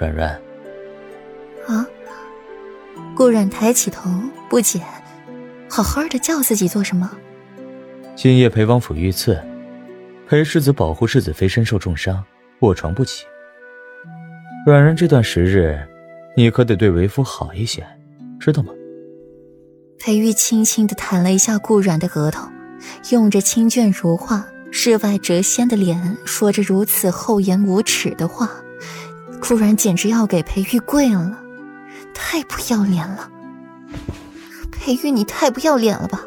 软软。啊！顾软抬起头，不解，好好的叫自己做什么？今夜陪王府遇刺，陪世子保护世子妃身受重伤，卧床不起。软软这段时日，你可得对为夫好一些，知道吗？裴玉轻轻的弹了一下顾软的额头，用着清隽如画、世外谪仙的脸，说着如此厚颜无耻的话，顾然简直要给裴玉跪了，太不要脸了！裴玉，你太不要脸了吧！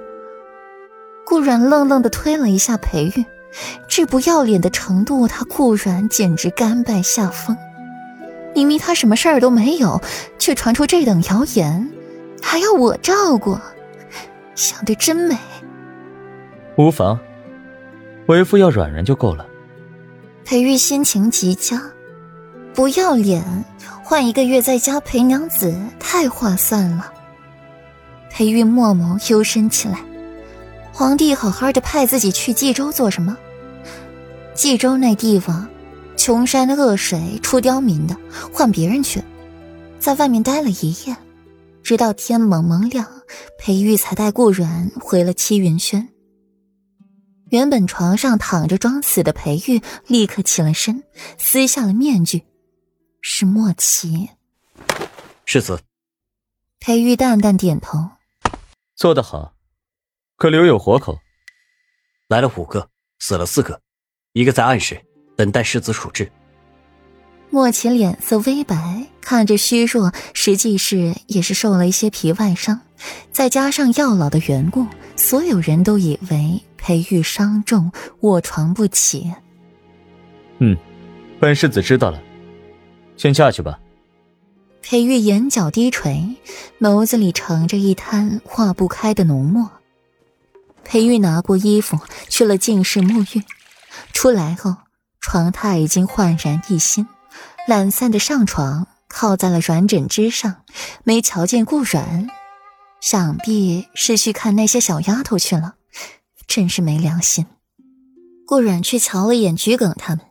顾然愣愣的推了一下裴玉，这不要脸的程度，他顾然简直甘拜下风。明明他什么事儿都没有，却传出这等谣言。还要我照顾，想的真美。无妨，为夫要软软就够了。裴玉心情极佳，不要脸，换一个月在家陪娘子太划算了。裴玉默默幽深起来。皇帝好好的派自己去冀州做什么？冀州那地方，穷山恶水出刁民的，换别人去，在外面待了一夜。直到天蒙蒙亮，裴玉才带顾软回了七云轩。原本床上躺着装死的裴玉立刻起了身，撕下了面具，是莫奇。世子。裴玉淡淡点头，做得好，可留有活口。来了五个，死了四个，一个在暗室等待世子处置。莫奇脸色微白，看着虚弱，实际是也是受了一些皮外伤，再加上药老的缘故，所有人都以为裴玉伤重，卧床不起。嗯，本世子知道了，先下去吧。裴玉眼角低垂，眸子里盛着一滩化不开的浓墨。裴玉拿过衣服去了净室沐浴，出来后，床榻已经焕然一新。懒散的上床，靠在了软枕之上，没瞧见顾软，想必是去看那些小丫头去了，真是没良心。顾软去瞧了眼桔梗他们，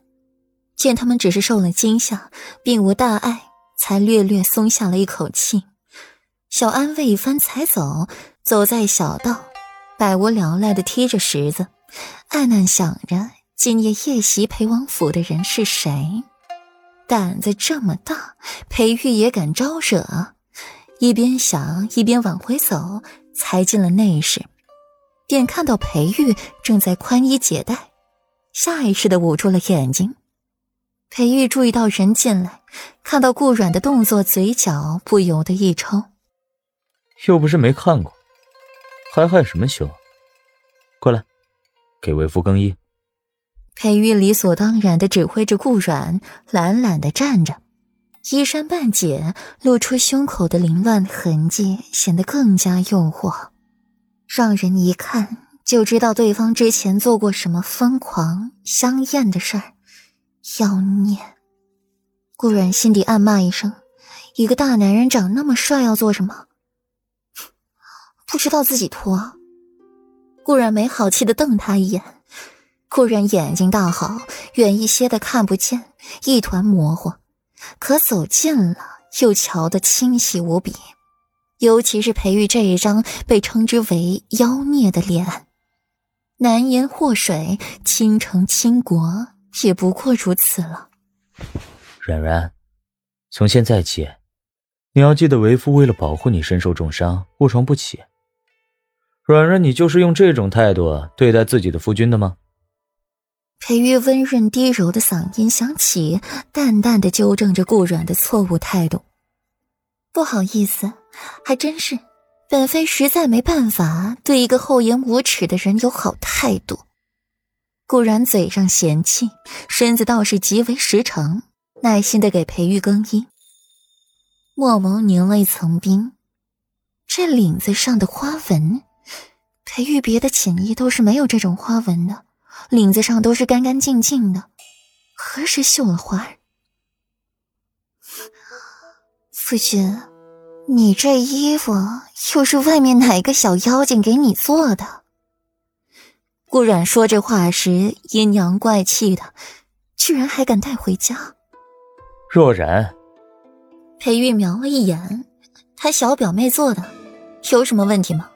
见他们只是受了惊吓，并无大碍，才略略松下了一口气。小安慰一番，才走。走在小道，百无聊赖的踢着石子，暗暗想着今夜夜袭裴王府的人是谁。胆子这么大，裴玉也敢招惹？一边想一边往回走，才进了内室，便看到裴玉正在宽衣解带，下意识的捂住了眼睛。裴玉注意到人进来，看到顾软的动作，嘴角不由得一抽。又不是没看过，还害什么羞？过来，给为夫更衣。裴玉理所当然的指挥着顾软，懒懒的站着，衣衫半解，露出胸口的凌乱痕迹，显得更加诱惑，让人一看就知道对方之前做过什么疯狂香艳的事儿。妖孽！顾软心底暗骂一声：一个大男人长那么帅，要做什么？不知道自己脱？顾软没好气的瞪他一眼。顾然眼睛大好，远一些的看不见，一团模糊；可走近了，又瞧得清晰无比。尤其是裴玉这一张被称之为妖孽的脸，难言祸水，倾城倾国，也不过如此了。软软，从现在起，你要记得，为夫为了保护你身受重伤，卧床不起。软软，你就是用这种态度对待自己的夫君的吗？裴玉温润低柔的嗓音响起，淡淡的纠正着顾软的错误态度。不好意思，还真是，本妃实在没办法对一个厚颜无耻的人有好态度。固然嘴上嫌弃，身子倒是极为实诚，耐心的给裴玉更衣。墨眸凝了一层冰，这领子上的花纹，裴玉别的锦衣都是没有这种花纹的。领子上都是干干净净的，何时绣了花？夫君，你这衣服又是外面哪个小妖精给你做的？顾阮说这话时阴阳怪气的，居然还敢带回家。若然，裴玉瞄了一眼，他小表妹做的，有什么问题吗？